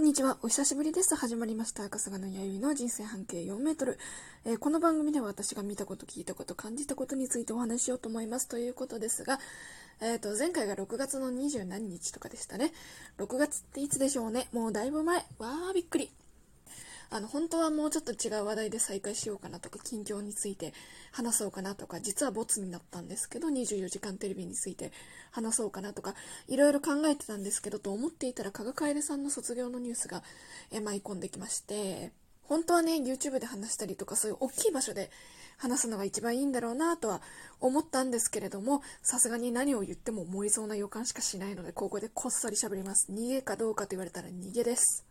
んにちは。お久しぶりです。始まりました。赤坂の弥生の人生半径4メートル。えー、この番組では私が見たこと、聞いたこと、感じたことについてお話ししようと思います。ということですが、えっ、ー、と、前回が6月の20何日とかでしたね。6月っていつでしょうね。もうだいぶ前。わー、びっくり。あの、本当はもうちょっと違う話題で再開しようかなとか、近況について話そうかなとか、実はボツになったんですけど、24時間テレビについて話そうかなとか、いろいろ考えてたんですけど、と思っていたら、加賀楓さんの卒業のニュースが、舞い込んできまして、本当はね、YouTube で話したりとか、そういう大きい場所で話すのが一番いいんだろうなとは思ったんですけれども、さすがに何を言っても燃えそうな予感しかしないので、ここでこっそり喋ります。逃げかどうかと言われたら逃げです。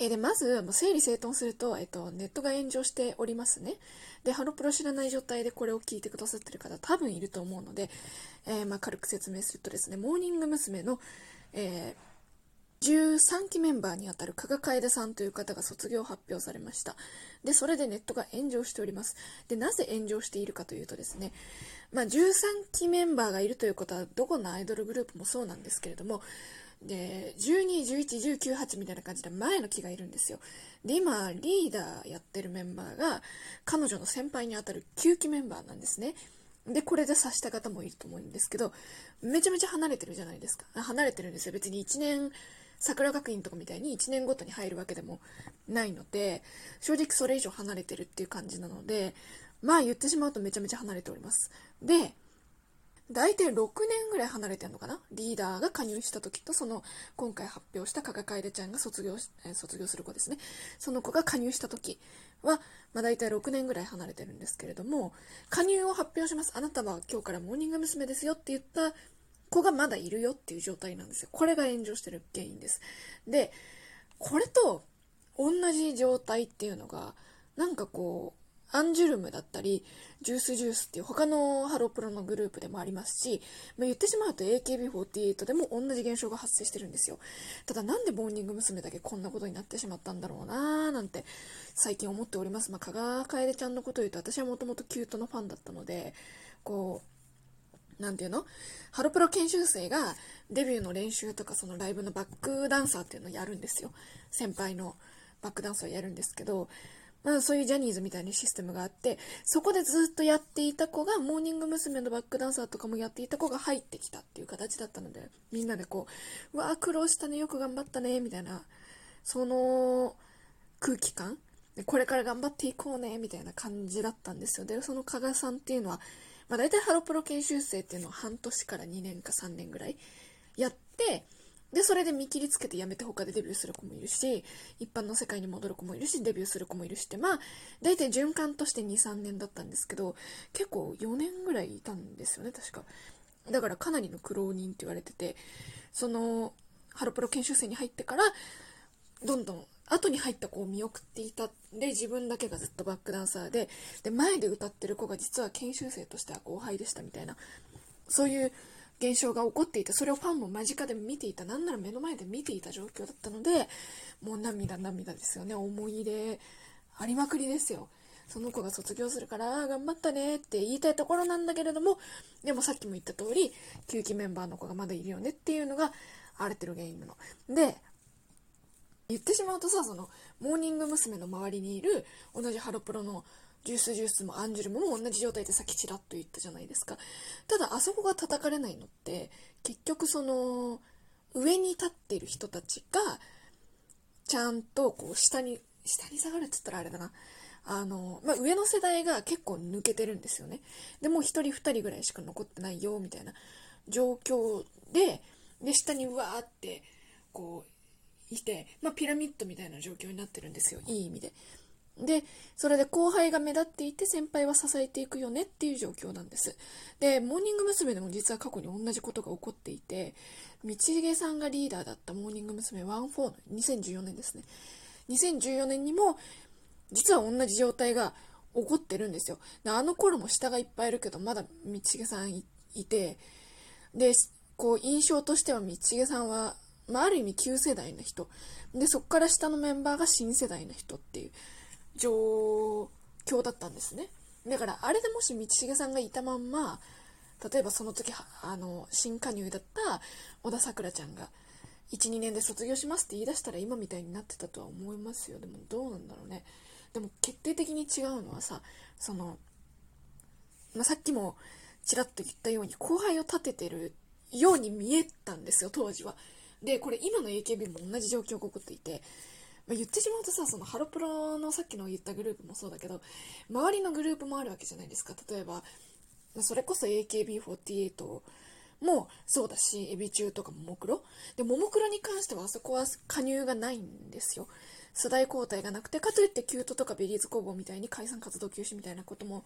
えで、まず、整理整頓すると、えっと、ネットが炎上しておりますね。で、ハロプロ知らない状態でこれを聞いてくださってる方多分いると思うので、えー、まあ、軽く説明するとですね、モーニング娘。の、えー、13期メンバーにあたる加賀楓さんという方が卒業発表されました。で、それでネットが炎上しております。で、なぜ炎上しているかというとですね、まあ、13期メンバーがいるということは、どこのアイドルグループもそうなんですけれども、で、12、11、19、8みたいな感じで前の木がいるんですよ。で、今、リーダーやってるメンバーが、彼女の先輩にあたる9期メンバーなんですね。で、これで察した方もいると思うんですけど、めちゃめちゃ離れてるじゃないですか。離れてるんですよ。別に1年、桜学院とかみたいに1年ごとに入るわけでもないので、正直それ以上離れてるっていう感じなので、まあ言ってしまうとめちゃめちゃ離れております。で、大体6年ぐらい離れてんのかな？リーダーが加入した時と、その、今回発表した加賀楓ちゃんが卒業し、え、卒業する子ですね。その子が加入した時は、まあ大体6年ぐらい離れてるんですけれども、加入を発表します。あなたは今日からモーニング娘。ですよって言った子がまだいるよっていう状態なんですよ。これが炎上してる原因です。で、これと同じ状態っていうのが、なんかこう、アンジュルムだったり、ジュースジュースっていう他のハロプロのグループでもありますし、まあ、言ってしまうと AKB48 でも同じ現象が発生してるんですよ。ただなんでモーニング娘。だけこんなことになってしまったんだろうなーなんて最近思っております。まあ、加賀楓ちゃんのことを言うと私はもともと℃-ute のファンだったので、こう、なんていうの？ハロプロ研修生がデビューの練習とかそのライブのバックダンサーっていうのをやるんですよ。先輩のバックダンサーをやるんですけど、まあ、そういうジャニーズみたいなシステムがあって、そこでずっとやっていた子が、モーニング娘。のバックダンサーとかもやっていた子が入ってきたっていう形だったので、みんなでこう、うわー苦労したね、よく頑張ったね、みたいな、その空気感これから頑張っていこうね、みたいな感じだったんですよ。で、その加賀さんっていうのは、まあ、大体ハロプロ研修生っていうのは半年から2年か3年ぐらいやって、で、それで見切りつけて辞めて他でデビューする子もいるし、一般の世界に戻る子もいるし、デビューする子もいるしって、まあ、大体循環として2、3年だったんですけど、結構4年ぐらいいたんですよね、確か。だからかなりの苦労人って言われてて、その、ハロプロ研修生に入ってから、どんどん後に入った子を見送っていたで、自分だけがずっとバックダンサーで、で、前で歌ってる子が実は研修生としては後輩でしたみたいな、そういう現象が起こっていて、それをファンも間近で見ていた、なんなら目の前で見ていた状況だったので、もう涙涙ですよね。思い入れありまくりですよ。その子が卒業するから、頑張ったねって言いたいところなんだけれども、でもさっきも言った通り、9期メンバーの子がまだいるよねっていうのが、荒れてる原因なの。で、言ってしまうとさ、その、モーニング娘。の周りにいる、同じハロプロのジュースジュースもアンジュルムも同じ状態でさっきちらっと言ったじゃないですか。ただあそこが叩かれないのって結局その上に立ってる人たちがちゃんとこう下に下に下がるって言ったらあれだな。あの、まあ、上の世代が結構抜けてるんですよね。でも1人2人ぐらいしか残ってないよみたいな。状況でで下にうわーってこういて、まあ、ピラミッドみたいな状況になってるんですよ。いい意味で。で、それで後輩が目立っていて先輩は支えていくよねっていう状況なんです。で、モーニング娘。でも実は過去に同じことが起こっていて、道重さんがリーダーだったモーニング娘。14の2014年ですね。2014年にも実は同じ状態が起こってるんですよ。であの頃も下がいっぱいいるけど、まだ道重さんいて、で、こう印象としては道重さんは、まあ、ある意味旧世代の人。で、そこから下のメンバーが新世代の人っていう。状況だったんですね。だからあれでもし道重さんがいたまんま例えばその時あの新加入だった小田さくらちゃんが、12年で卒業しますって言い出したら今みたいになってたとは思いますよ。でもどうなんだろうね。でも決定的に違うのはさその、まあ、さっきもちらっと言ったように後輩を立ててるように見えたんですよ当時は。でこれ今の AKB も同じ状況が起こっていて、まあ、言ってしまうとさそのハロプロのさっきの言ったグループもそうだけど周りのグループもあるわけじゃないですか。例えばまそれこそ AKB48 もそうだしエビ中とかももクロでももクロに関してはあそこは加入がないんですよ。世代交代がなくてかといって℃-ute とか Berryz 工房みたいに解散活動休止みたいなことも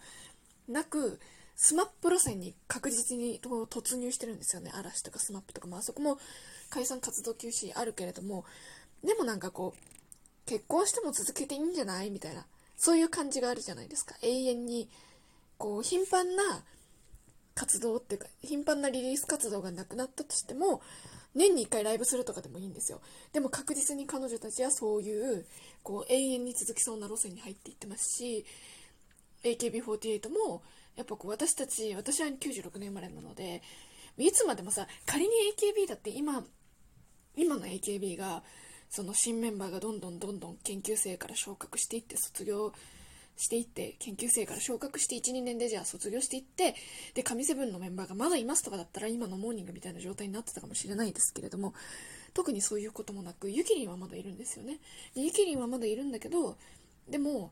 なく SMAP 路線に確実に突入してるんですよね。嵐とか SMAP とかもあそこも解散活動休止あるけれどもでもなんかこう結婚しても続けていいんじゃない？みたいな。そういう感じがあるじゃないですか。永遠にこう頻繁な活動っていうか頻繁なリリース活動がなくなったとしても年に1回ライブするとかでもいいんですよ。でも確実に彼女たちはそういうこう永遠に続きそうな路線に入っていってますし AKB48 もやっぱこう私たち私は96年生まれなのでいつまでもさ仮に AKB だって今今の AKB がその新メンバーがどんどんどんどん研究生から昇格していって卒業していって研究生から昇格して12年でじゃあ卒業していってで神セブンのメンバーがまだいますとかだったら今のモーニングみたいな状態になってたかもしれないですけれども特にそういうこともなくゆきりんはまだいるんですよねでゆきりんはまだいるんだけどでも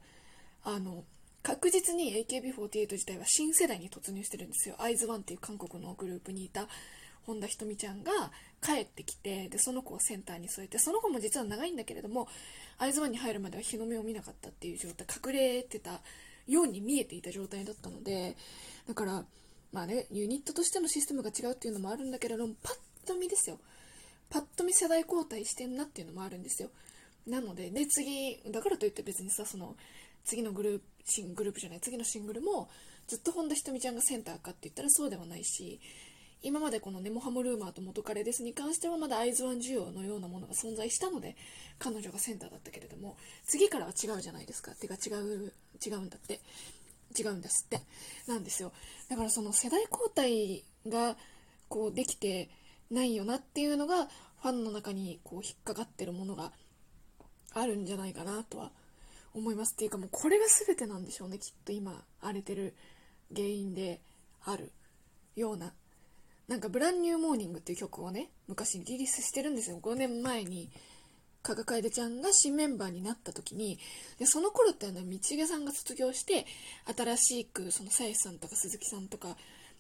あの確実に AKB48 自体は新世代に突入してるんですよ。アイズワンっていう韓国のグループにいた本田ひとみちゃんが帰ってきてでその子をセンターに添えてその子も実は長いんだけれどもアイズワンに入るまでは日の目を見なかったっていう状態隠れてたように見えていた状態だったのでだからまあねユニットとしてのシステムが違うっていうのもあるんだけれどもパッと見ですよ。パッと見世代交代してんなっていうのもあるんですよ。なのでで次だからといって別にさその次のグループシングループじゃない次のシングルもずっと本田仁美ちゃんがセンターかって言ったらそうではないし今までこのネモハモルーマーと元彼ですに関してはまだアイズワン需要のようなものが存在したので彼女がセンターだったけれども次からは違うじゃないですか。てか違う違うんだって。違うんですって。なんですよ。だからその世代交代がこうできてないよなっていうのがファンの中にこう引っかかってるものがあるんじゃないかなとは思います。っていうかもうこれが全てなんでしょうね。きっと今荒れてる原因であるようななんか「ブランニューモーニング」っていう曲をね昔リリースしてるんですよ。5年前に加賀楓ちゃんが新メンバーになった時にでその頃っていうの道重さんが卒業して新しくそのさやさんとか鈴木さんとか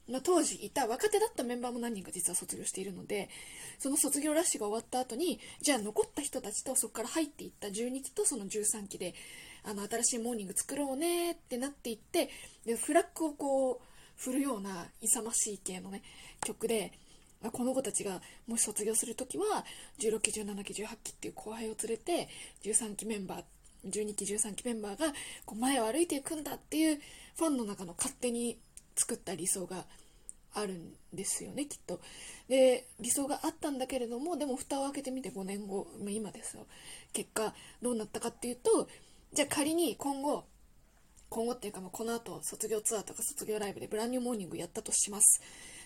まあ、当時いた若手だったメンバーも何人か実は卒業しているのでその卒業ラッシュが終わった後にじゃあ残った人たちとそこから入っていった12期とその13期であの新しいモーニング作ろうねってなっていってでフラッグをこう振るような勇ましい系のね曲でこの子たちがもし卒業する時は16期17期18期っていう後輩を連れて13期メンバー12期13期メンバーがこう前を歩いていくんだっていうファンの中の勝手に作った理想があるんですよねきっと。で理想があったんだけれどもでも蓋を開けてみて5年後、今ですよ。結果どうなったかっていうとじゃあ仮に今後今後っていうか、まあ、この後卒業ツアーとか卒業ライブでブランニューモーニングやったとします。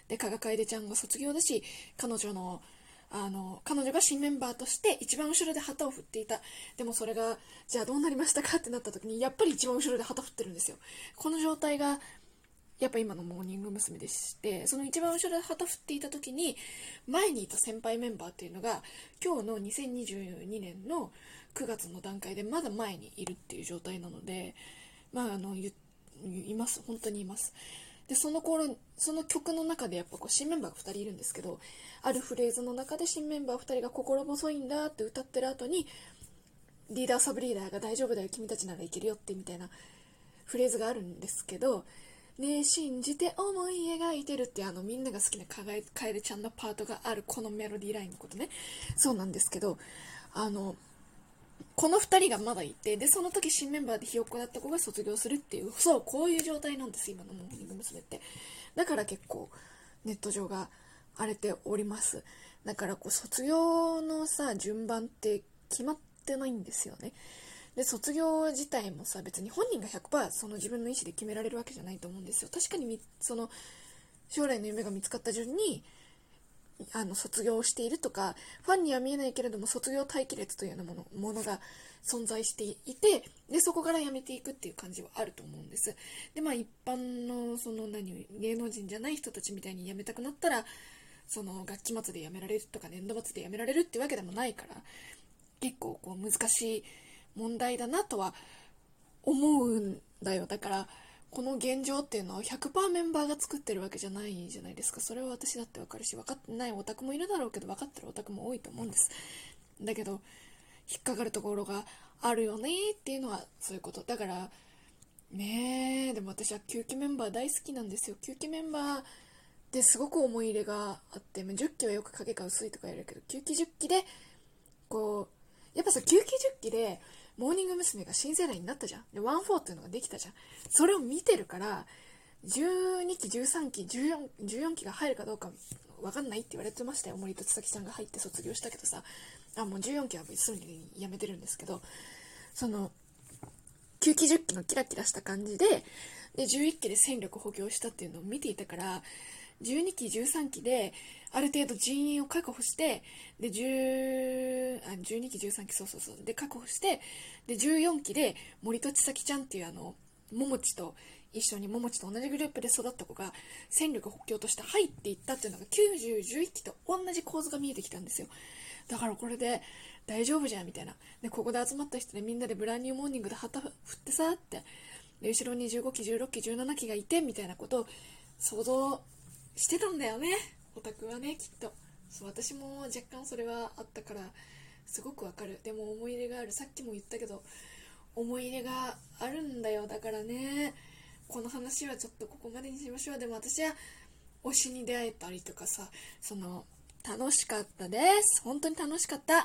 で加賀楓ちゃんが卒業だし彼女のあの彼女が新メンバーとして一番後ろで旗を振っていた。でもそれがじゃあどうなりましたかってなった時にやっぱり一番後ろで旗振ってるんですよ。この状態がやっぱ今のモーニング娘。でしてその一番後ろで旗振っていた時に前にいた先輩メンバーっていうのが今日の2022年の9月の段階でまだ前にいるっていう状態なのでまああのいます。本当にいます。でその頃その曲の中でやっぱこう新メンバーが2人いるんですけどあるフレーズの中で新メンバー2人が心細いんだって歌ってる後にリーダーサブリーダーが大丈夫だよ君たちならいけるよってみたいなフレーズがあるんですけどねえ信じて思い描いてるってあのみんなが好きなかえるちゃんのパートがあるこのメロディーラインのことね。そうなんですけどあのこの2人がまだいてでその時新メンバーでひよっこだった子が卒業するっていうそうこういう状態なんです今のモーニング娘。って。だから結構ネット上が荒れております。だからこう卒業のさ順番って決まってないんですよね。で卒業自体もさ別に本人が100%その自分の意思で決められるわけじゃないと思うんですよ。確かにその将来の夢が見つかった順にあの卒業しているとかファンには見えないけれども卒業待機列というようなものものが存在していてでそこから辞めていくっていう感じはあると思うんです。でまあ一般のその何芸能人じゃない人たちみたいに辞めたくなったらその学期末で辞められるとか年度末で辞められるってわけでもないから結構こう難しい問題だなとは思うんだよ。だからこの現状っていうのは100%メンバーが作ってるわけじゃないじゃないですか。それは私だってわかるし分かってないオタクもいるだろうけど分かってるオタクも多いと思うんです。だけど引っかかるところがあるよねっていうのはそういうこと。だからねえでも私は9期メンバー大好きなんですよ。9期メンバーってすごく思い入れがあって10期はよく影が薄いとかやるけど9期10期でこうやっぱさ9期10期でモーニング娘。が新世代になったじゃん。で14っていうのができたじゃん。それを見てるから12期13期 14, 14期が入るかどうか分かんないって言われてましたよ。森と千咲ちゃんが入って卒業したけどさ。あもう14期はすぐに辞めてるんですけど。その9期10期のキラキラした感じでで11期で戦力補強したっていうのを見ていたから12期13期である程度人員を確保してで10 12期13期そうそうそう。で確保してで14期で森と千咲ちゃんっていうあの桃地と一緒に桃地と同じグループで育った子が戦力補強として入っていったっていうのが9011期と同じ構図が見えてきたんですよ。だからこれで大丈夫じゃんみたいな。でここで集まった人でみんなでブランニューモーニングで旗振ってさってで後ろに15期16期17期がいてみたいなことを想像してたんだよね。オタクはねきっと。そう私も若干それはあったからすごくわかる。でも思い入れがある。さっきも言ったけど思い入れがあるんだよ。だからねこの話はちょっとここまでにしましょう。でも私は推しに出会えたりとかさその楽しかったです。本当に楽しかった。